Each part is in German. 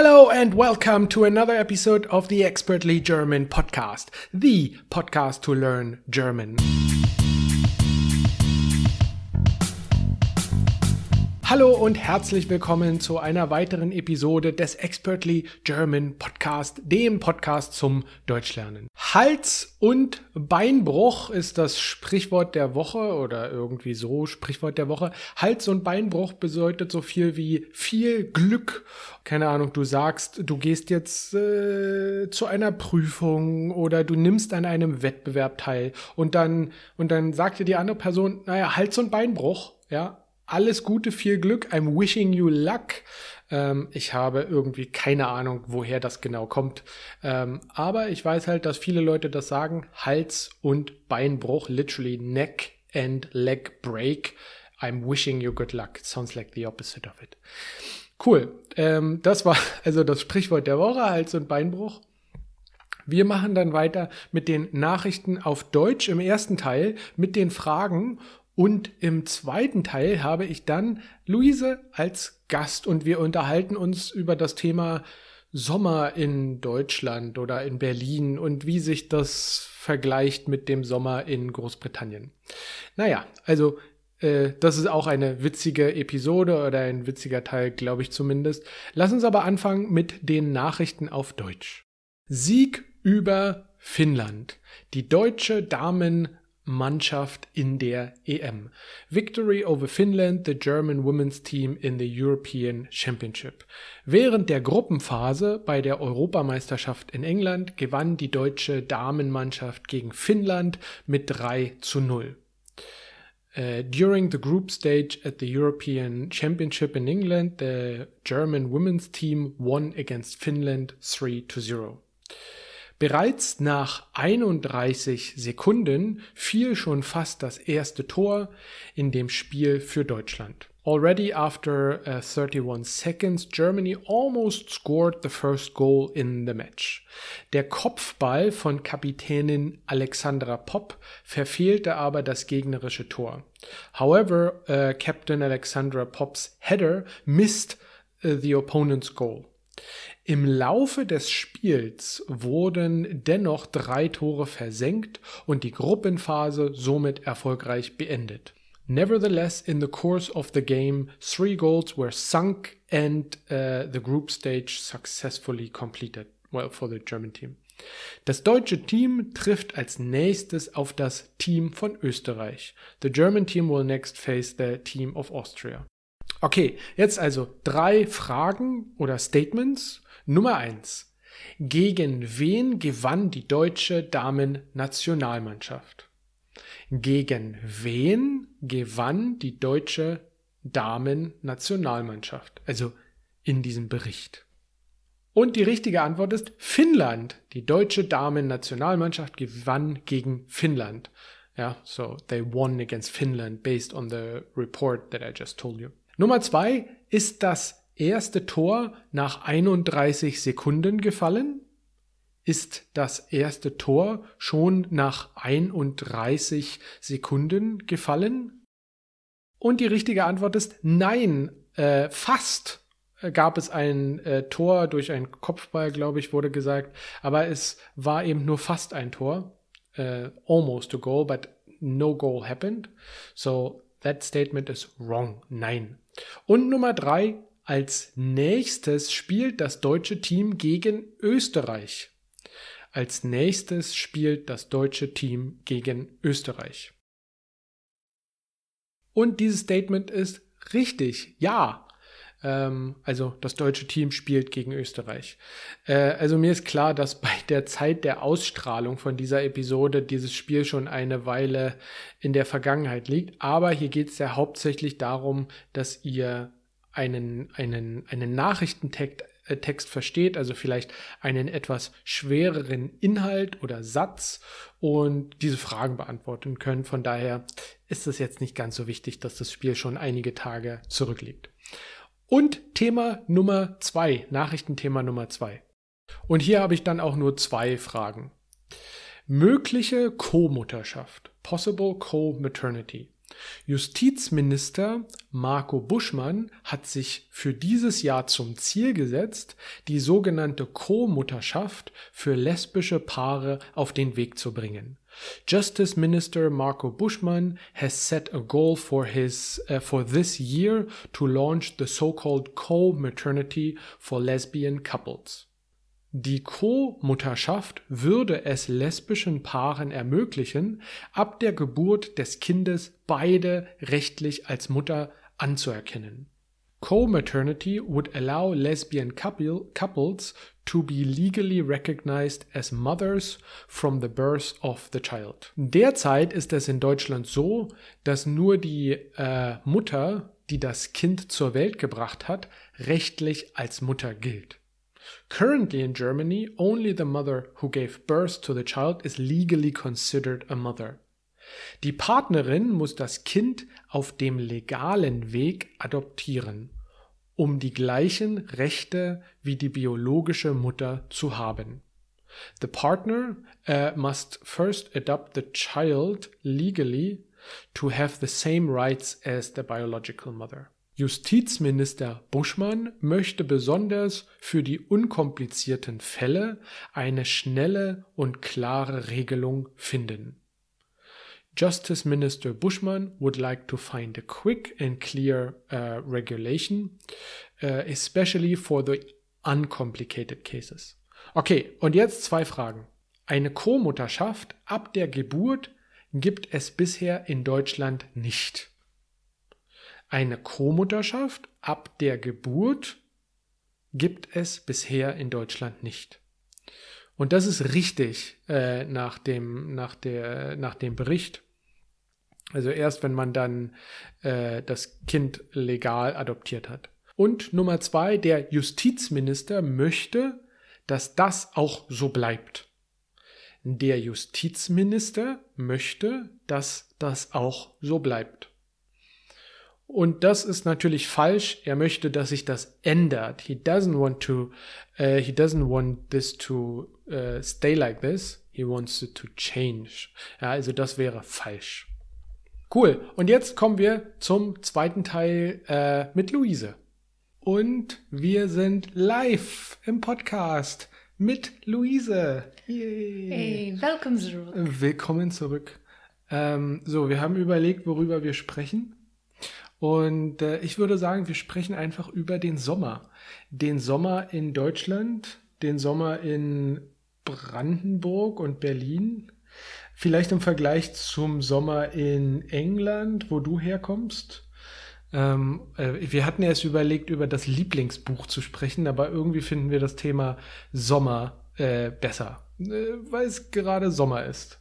Hello and welcome to another episode of the Expertly German podcast, the podcast to learn German. Hallo und herzlich willkommen zu einer weiteren Episode des Expertly German Podcast, dem Podcast zum Deutschlernen. Hals- und Beinbruch ist das Sprichwort der Woche oder irgendwie so Sprichwort der Woche. Hals- und Beinbruch bedeutet so viel wie viel Glück. Keine Ahnung, du sagst, du gehst jetzt äh, zu einer Prüfung oder du nimmst an einem Wettbewerb teil und dann und dann sagt dir die andere Person, naja, Hals- und Beinbruch, ja, alles Gute, viel Glück. I'm wishing you luck. Ähm, ich habe irgendwie keine Ahnung, woher das genau kommt. Ähm, aber ich weiß halt, dass viele Leute das sagen. Hals- und Beinbruch, literally neck and leg break. I'm wishing you good luck. Sounds like the opposite of it. Cool. Ähm, das war also das Sprichwort der Woche, Hals- und Beinbruch. Wir machen dann weiter mit den Nachrichten auf Deutsch im ersten Teil mit den Fragen und im zweiten Teil habe ich dann Luise als Gast und wir unterhalten uns über das Thema Sommer in Deutschland oder in Berlin und wie sich das vergleicht mit dem Sommer in Großbritannien. Naja, also äh, das ist auch eine witzige Episode oder ein witziger Teil, glaube ich zumindest. Lass uns aber anfangen mit den Nachrichten auf Deutsch. Sieg über Finnland. Die deutsche Damen Mannschaft in der EM. Victory over Finland, the German women's team in the European Championship. Während der Gruppenphase bei der Europameisterschaft in England gewann die deutsche Damenmannschaft gegen Finnland mit 3 zu 0. Uh, during the group stage at the European Championship in England, the German women's team won against Finland 3 to 0. Bereits nach 31 Sekunden fiel schon fast das erste Tor in dem Spiel für Deutschland. Already after uh, 31 seconds, Germany almost scored the first goal in the match. Der Kopfball von Kapitänin Alexandra Popp verfehlte aber das gegnerische Tor. However, uh, Captain Alexandra Popp's header missed uh, the opponent's goal. Im Laufe des Spiels wurden dennoch drei Tore versenkt und die Gruppenphase somit erfolgreich beendet. Nevertheless, in the course of the game, three goals were sunk and uh, the group stage successfully completed. Well, for the German team. Das deutsche Team trifft als nächstes auf das Team von Österreich. The German team will next face the team of Austria. Okay, jetzt also drei Fragen oder Statements Nummer eins: Gegen wen gewann die deutsche Damen-Nationalmannschaft? Gegen wen gewann die deutsche Damen-Nationalmannschaft? Also in diesem Bericht. Und die richtige Antwort ist Finnland. Die deutsche Damen-Nationalmannschaft gewann gegen Finnland. Ja, so they won against Finland based on the report that I just told you. Nummer zwei ist das erste Tor nach 31 Sekunden gefallen? Ist das erste Tor schon nach 31 Sekunden gefallen? Und die richtige Antwort ist nein, äh, fast gab es ein äh, Tor durch einen Kopfball, glaube ich, wurde gesagt, aber es war eben nur fast ein Tor, äh, almost a goal, but no goal happened. So that statement is wrong. Nein. Und Nummer drei, als nächstes spielt das deutsche Team gegen Österreich. Als nächstes spielt das deutsche Team gegen Österreich. Und dieses Statement ist richtig. Ja. Ähm, also das deutsche Team spielt gegen Österreich. Äh, also mir ist klar, dass bei der Zeit der Ausstrahlung von dieser Episode dieses Spiel schon eine Weile in der Vergangenheit liegt. Aber hier geht es ja hauptsächlich darum, dass ihr einen, einen, einen Nachrichtentext äh, Text versteht, also vielleicht einen etwas schwereren Inhalt oder Satz und diese Fragen beantworten können. Von daher ist es jetzt nicht ganz so wichtig, dass das Spiel schon einige Tage zurückliegt. Und Thema Nummer zwei, Nachrichtenthema Nummer zwei. Und hier habe ich dann auch nur zwei Fragen. Mögliche Co-Mutterschaft, possible Co-Maternity. Justizminister Marco Buschmann hat sich für dieses Jahr zum Ziel gesetzt, die sogenannte Co-Mutterschaft für lesbische Paare auf den Weg zu bringen. Justice Minister Marco Buschmann has set a goal for his uh, for this year to launch the so-called co-maternity for lesbian couples. Die Co-Mutterschaft würde es lesbischen Paaren ermöglichen, ab der Geburt des Kindes beide rechtlich als Mutter anzuerkennen. Co-maternity would allow lesbian couple, couples to be legally recognized as mothers from the birth of the child. Derzeit ist es in Deutschland so, dass nur die äh, Mutter, die das Kind zur Welt gebracht hat, rechtlich als Mutter gilt. Currently in Germany, only the mother who gave birth to the child is legally considered a mother. Die Partnerin muss das Kind auf dem legalen Weg adoptieren, um die gleichen Rechte wie die biologische Mutter zu haben. The partner uh, must first adopt the child legally to have the same rights as the biological mother. Justizminister Buschmann möchte besonders für die unkomplizierten Fälle eine schnelle und klare Regelung finden. Justice Minister Buschmann would like to find a quick and clear uh, regulation, uh, especially for the uncomplicated cases. Okay, und jetzt zwei Fragen. Eine Co-Mutterschaft ab der Geburt gibt es bisher in Deutschland nicht. Eine Co-Mutterschaft ab der Geburt gibt es bisher in Deutschland nicht. Und das ist richtig äh, nach, dem, nach, der, nach dem Bericht. Also erst wenn man dann äh, das Kind legal adoptiert hat. Und Nummer zwei, der Justizminister möchte, dass das auch so bleibt. Der Justizminister möchte, dass das auch so bleibt. Und das ist natürlich falsch. Er möchte, dass sich das ändert. He doesn't want to, uh, he doesn't want this to uh, stay like this. He wants it to change. Ja, also das wäre falsch. Cool. Und jetzt kommen wir zum zweiten Teil äh, mit Luise. Und wir sind live im Podcast mit Luise. Yay. Hey, willkommen zurück. Willkommen zurück. Ähm, so, wir haben überlegt, worüber wir sprechen. Und äh, ich würde sagen, wir sprechen einfach über den Sommer. Den Sommer in Deutschland, den Sommer in Brandenburg und Berlin. Vielleicht im Vergleich zum Sommer in England, wo du herkommst. Ähm, äh, wir hatten erst überlegt, über das Lieblingsbuch zu sprechen, aber irgendwie finden wir das Thema Sommer äh, besser, äh, weil es gerade Sommer ist.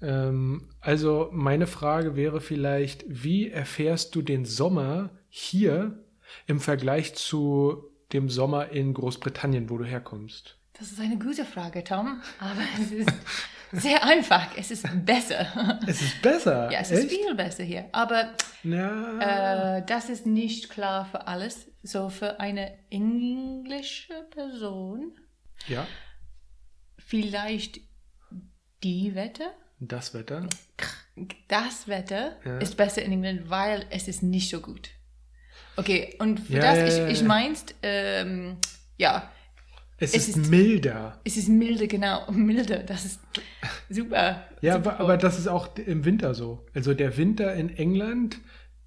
Ähm, also meine Frage wäre vielleicht, wie erfährst du den Sommer hier im Vergleich zu dem Sommer in Großbritannien, wo du herkommst? Das ist eine gute Frage, Tom, aber es ist sehr einfach. Es ist besser. Es ist besser? Ja, es Echt? ist viel besser hier. Aber äh, das ist nicht klar für alles. So für eine englische Person. Ja. Vielleicht die Wetter das Wetter? Das Wetter ja. ist besser in England, weil es ist nicht so gut. Okay, und für ja, das, ja, ich, ich meinst, ähm, ja. Es, es ist, ist, milder. Es ist milder, genau. Milder, das ist super. Ja, super. Aber, aber das ist auch im Winter so. Also der Winter in England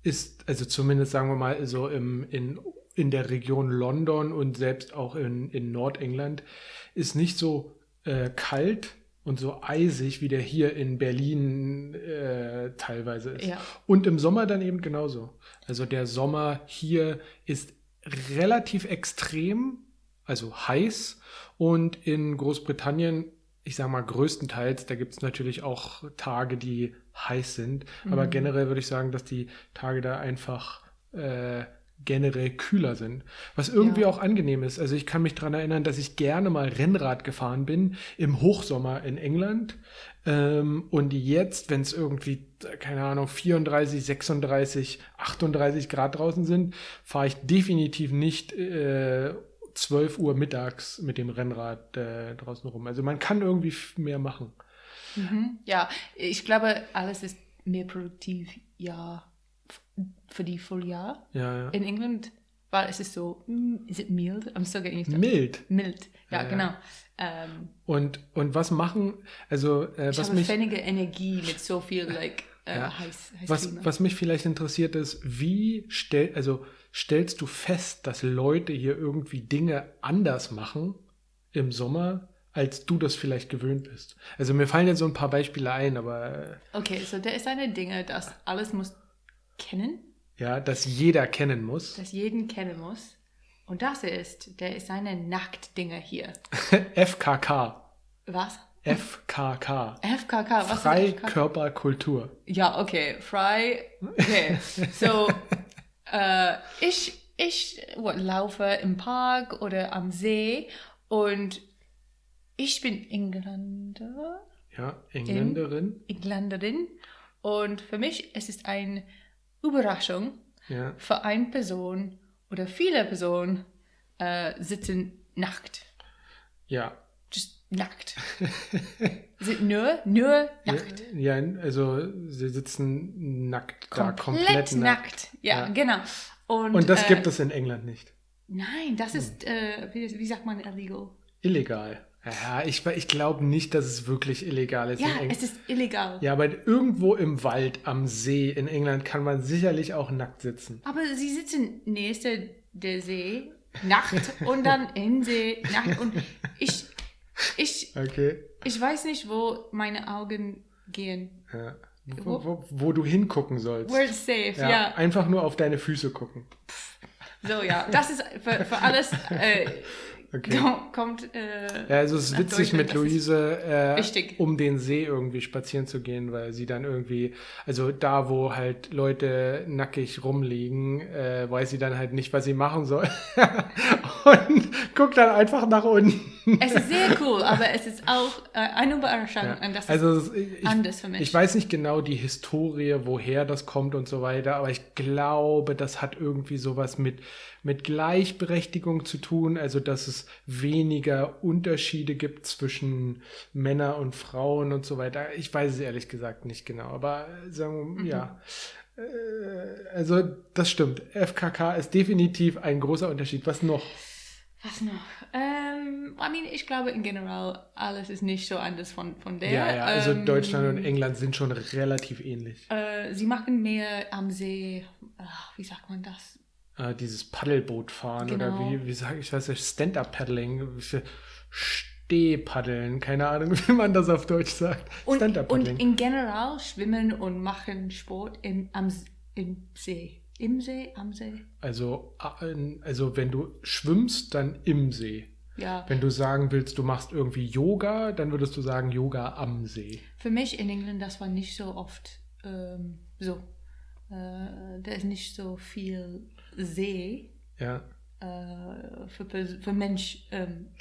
ist, also zumindest sagen wir mal, so im, in, in der Region London und selbst auch in, in Nordengland, ist nicht so äh, kalt, und so eisig, wie der hier in Berlin äh, teilweise ist. Ja. Und im Sommer dann eben genauso. Also der Sommer hier ist relativ extrem, also heiß. Und in Großbritannien, ich sage mal größtenteils, da gibt es natürlich auch Tage, die heiß sind. Mhm. Aber generell würde ich sagen, dass die Tage da einfach äh, generell kühler sind. Was irgendwie ja. auch angenehm ist. Also ich kann mich daran erinnern, dass ich gerne mal Rennrad gefahren bin im Hochsommer in England. Ähm, und jetzt, wenn es irgendwie, keine Ahnung, 34, 36, 38 Grad draußen sind, fahre ich definitiv nicht äh, 12 Uhr mittags mit dem Rennrad äh, draußen rum. Also man kann irgendwie mehr machen. Mhm. Ja, ich glaube, alles ist mehr produktiv Jahr für die Volljahr. Ja, ja. In England weil es ist so, mm, is it mild? I'm still getting used Mild. Mild, ja, Ja, ja. genau. Ähm, Und, und was machen, also äh, ich was habe mich, weniger Energie mit so viel like, äh, Ja. heiß, heiß was, Klima. was mich vielleicht interessiert ist, wie stell, also stellst du fest, dass Leute hier irgendwie Dinge anders machen im Sommer, als du das vielleicht gewöhnt bist? Also mir fallen jetzt so ein paar Beispiele ein, aber äh, Okay, so da ist eine Dinge, das alles muss kennen, ja, dass jeder kennen muss. das jeden kennen muss. Und das ist, der ist eine Nacktdinge hier. FKK. Was? FKK. FKK, was? Freikörperkultur. Ja, okay, frei. Okay, so äh, ich, ich laufe im Park oder am See und ich bin Engländer, Ja, Engländerin. Engländerin und für mich es ist eine Überraschung Ja. für eine Person oder viele Personen äh, sitzen nackt. Ja. Just nackt. Sind nur, nur nackt. Ja, also sie sitzen nackt da, komplett, komplett nackt. nackt. Ja, Ja. genau. Und, Und das äh, gibt es in England nicht. Nein, das ist, äh, wie, wie sagt man illegal? Illegal. Ja, ich, ich glaube nicht, dass es wirklich illegal ist. Ja, in es ist illegal. ja, aber irgendwo im Wald, am See in England kann man sicherlich auch nackt sitzen. Aber sie sitzen nächste der See, nackt und dann im See, nackt. Und ich, ich, Okay. ich weiß nicht, wo meine Augen gehen. Ja. Wo, wo, wo du hingucken sollst. We're safe, ja, ja. Einfach nur auf deine Füße gucken. So, ja. Das ist für, für alles, äh, Okay. kom- kommt, äh, Ja, also es ist witzig mit Luise äh, um den See irgendwie spazieren zu gehen, weil sie dann irgendwie, also da, wo halt Leute nackig rumliegen, äh, weiß sie dann halt nicht, was sie machen soll. Und guckt dann einfach nach unten. Es ist sehr cool, aber es ist auch äh, eine Überraschung. Ja. Und das ist Also es- ich, anders für mich. ich weiß nicht genau die Historie, woher das kommt und so weiter, aber ich glaube, das hat irgendwie sowas mit, mit Gleichberechtigung zu tun, also dass es weniger Unterschiede gibt zwischen Männer und Frauen und so weiter. Ich weiß es ehrlich gesagt nicht genau, aber äh, sagen wir, ja. Äh, Also das stimmt. FKK ist definitiv ein großer Unterschied. Was noch? Was noch? Ähm, I mean, ich glaube in general, alles ist nicht so anders von, von der. Ja, ja, also ähm, Deutschland und England sind schon relativ ähnlich. Äh, sie machen mehr am See, ach, wie sagt man das? äh, dieses Paddelboot fahren oder Genau. wie, wie sage ich, weiß nicht, Stand-Up-Paddling, Stehpaddeln, keine Ahnung, wie man das auf Deutsch sagt. Und, und Stand-Up-Paddling. in general schwimmen und machen Sport im, am, im See. Im See, am See? Also, also wenn du schwimmst, dann im See. Ja. Wenn du sagen willst, du machst irgendwie Yoga, dann würdest du sagen Yoga am See. Für mich in England, das war nicht so oft ähm, so. Äh, da ist nicht so viel See Ja. äh, für, für Mensch. Ähm,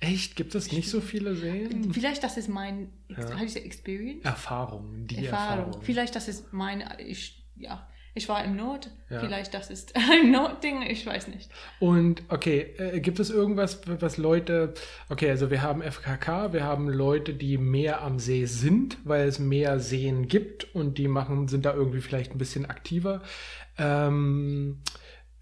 Echt? Gibt es nicht so viele Seen? vielleicht das ist mein Ja. Experience. Erfahrung, die Erfahrung. Erfahrung. Vielleicht das ist mein, ich, ja, ich war im Nord. Ja. Vielleicht das ist ein Nordding, ich weiß nicht. Und okay, äh, gibt es irgendwas, was Leute, okay, also wir haben FKK, wir haben Leute, die mehr am See sind, weil es mehr Seen gibt und die machen, sind da irgendwie vielleicht ein bisschen aktiver. Ähm,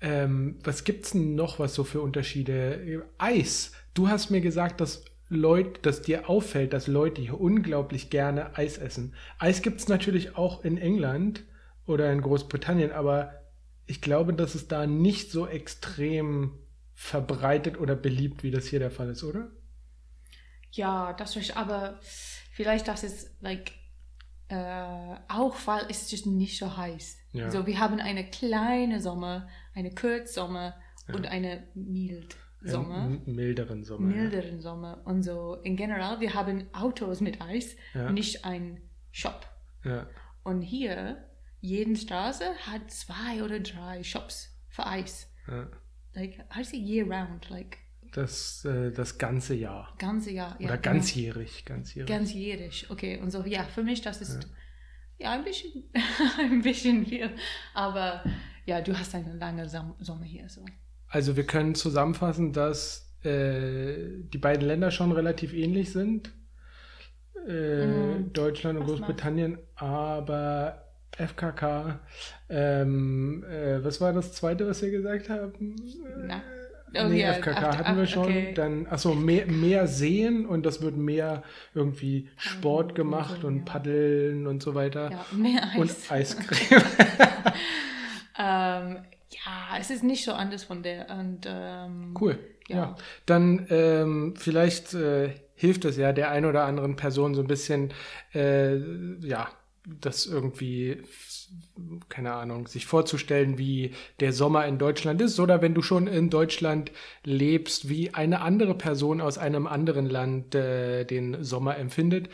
ähm, was gibt's denn noch, was so für Unterschiede? Eis. Du hast mir gesagt, dass Leute, dass dir auffällt, dass Leute hier unglaublich gerne Eis essen. Eis gibt's natürlich auch in England oder in Großbritannien, aber ich glaube, dass es da nicht so extrem verbreitet oder beliebt, wie das hier der Fall ist, oder? Ja, das ist, aber vielleicht das ist, like, äh, auch weil es ist nicht so heiß. Ja. So, wir haben eine kleine Sommer, eine Kurzsommer und eine mild Sommer. Einen milderen Sommer. ja. milderen Sommer und so. In general, wir haben Autos mit Eis, Ja. nicht ein Shop. Ja. Und hier, jede Straße hat zwei oder drei Shops für Eis. ja. Like, you say year round? Like, Das, äh, das ganze Jahr. ganze Jahr. Ja, Oder genau. ganzjährig, ganzjährig. Ganzjährig. Okay, und so, ja, für mich, das ist ja, ein bisschen, ein bisschen viel. Aber ja, du hast eine lange Som Sommer hier, so. Also wir können zusammenfassen, dass äh, die beiden Länder schon relativ ähnlich sind. äh, Mm, Deutschland und was Großbritannien, aber FKK, ähm, äh, was war das zweite, was wir gesagt haben? Na. Äh, Oh nee, ja, FKK ach, hatten wir schon. okay. Dann, achso, mehr, mehr sehen und das wird mehr irgendwie Sport gemacht und ja. Paddeln und so weiter. Ja, mehr Und Eis. Eiscreme. Ähm, ja, es ist nicht so anders von der. Und, ähm, Cool. Ja. Ja. Dann ähm, vielleicht äh, hilft es ja der ein oder anderen Person so ein bisschen, äh, ja, das irgendwie, keine Ahnung, sich vorzustellen, wie der Sommer in Deutschland ist oder wenn du schon in Deutschland lebst, wie eine andere Person aus einem anderen Land äh, den Sommer empfindet.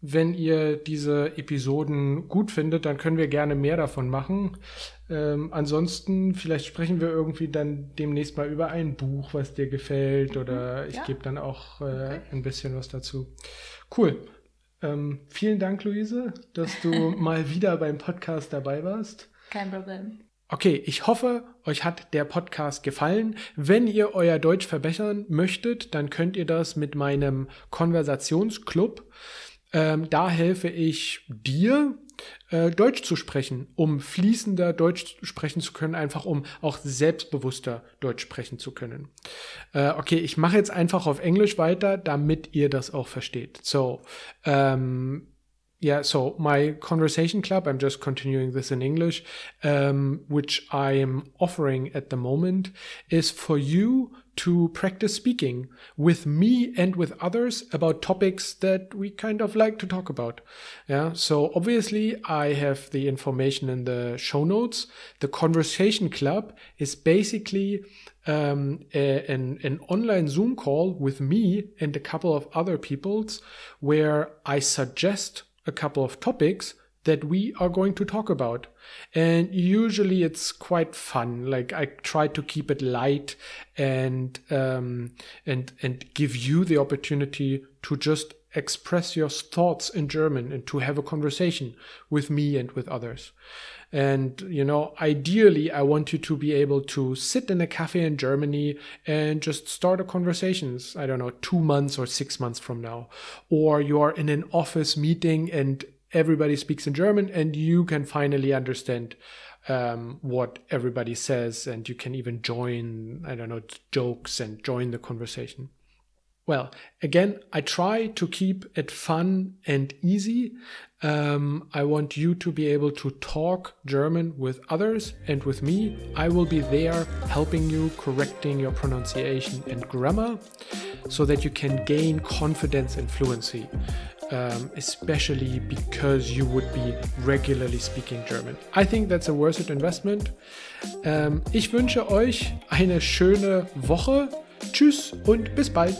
Wenn ihr diese Episoden gut findet, dann können wir gerne mehr davon machen. Ähm, ansonsten, vielleicht sprechen wir irgendwie dann demnächst mal über ein Buch, was dir gefällt, oder ich ja. gebe dann auch äh, Okay. ein bisschen was dazu. Cool. Ähm, vielen Dank, Luise, dass du mal wieder beim Podcast dabei warst. Kein Problem. Okay, ich hoffe, euch hat der Podcast gefallen. Wenn ihr euer Deutsch verbessern möchtet, dann könnt ihr das mit meinem Konversationsclub. Ähm, da helfe ich dir, äh, Deutsch zu sprechen, um fließender Deutsch sprechen zu können, einfach um auch selbstbewusster Deutsch sprechen zu können. Äh, okay, ich mache jetzt einfach auf Englisch weiter, damit ihr das auch versteht. So, ähm, Yeah, so my conversation club, I'm just continuing this in English, um, which I'm offering at the moment, is for you to practice speaking with me and with others about topics that we kind of like to talk about. Yeah, so obviously I have the information in the show notes. The conversation club is basically um, a, an, an online Zoom call with me and a couple of other peoples where I suggest a couple of topics that we are going to talk about. And usually it's quite fun. Like I try to keep it light and um, and and give you the opportunity to just express your thoughts in German and to have a conversation with me and with others. And, you know, ideally, I want you to be able to sit in a cafe in Germany and just start a conversations. I don't know, two months or six months from now. Or you are in an office meeting and everybody speaks in German and you can finally understand um, what everybody says and you can even join, I don't know, jokes and join the conversation. Well, again, I try to keep it fun and easy. Um, I want you to be able to talk German with others and with me. I will be there helping you, correcting your pronunciation and grammar so that you can gain confidence and fluency, um, especially because you would be regularly speaking German. I think that's a worth it investment. Ähm, ich wünsche euch eine schöne Woche. Tschüss und bis bald.